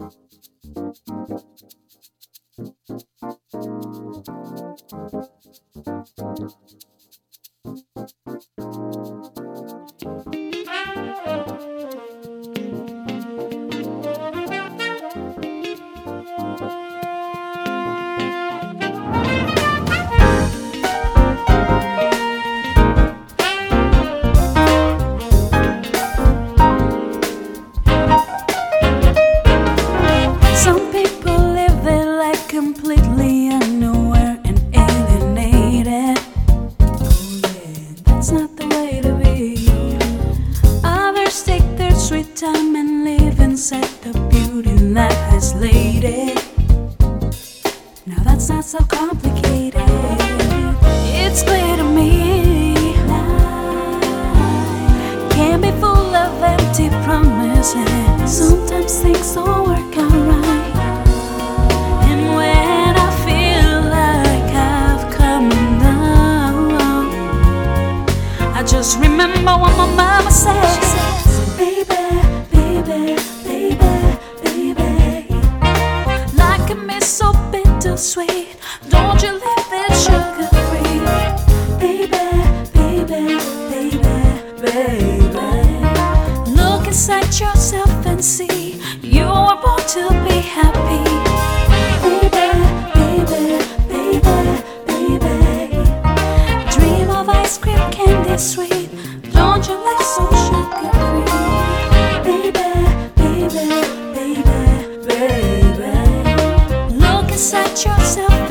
Thank you. That has laid it. Now that's not so complicated. It's clear to me. Life can be full of empty promises. Sometimes things don't work out right. And when I feel like I've come down, I just remember what my mama said. Baby, baby, inside yourself and see you were born to be happy. Baby, baby, baby, baby. Dream of ice cream, candy sweet. Don't you like so sugar? Baby, baby, baby, baby. Look inside yourself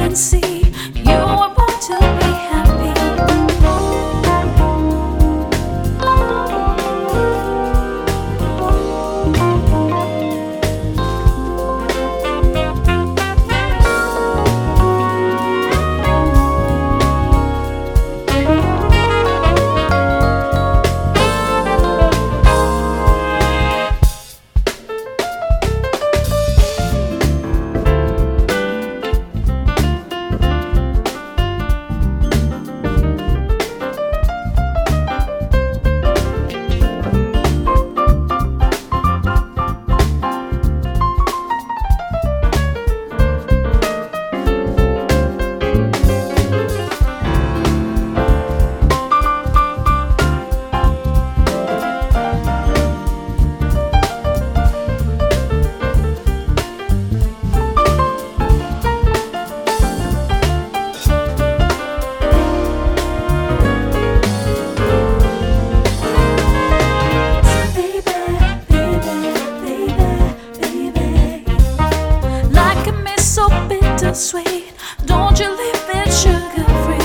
bittersweet. Don't you leave it sugar free.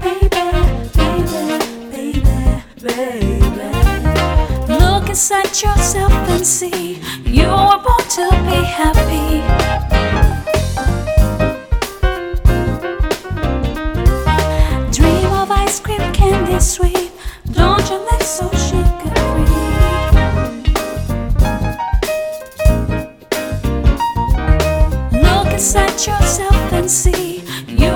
Baby, baby, baby, baby. Look inside yourself and see you born to be happy. Dream of ice cream, candy sweet. Inside yourself and see. You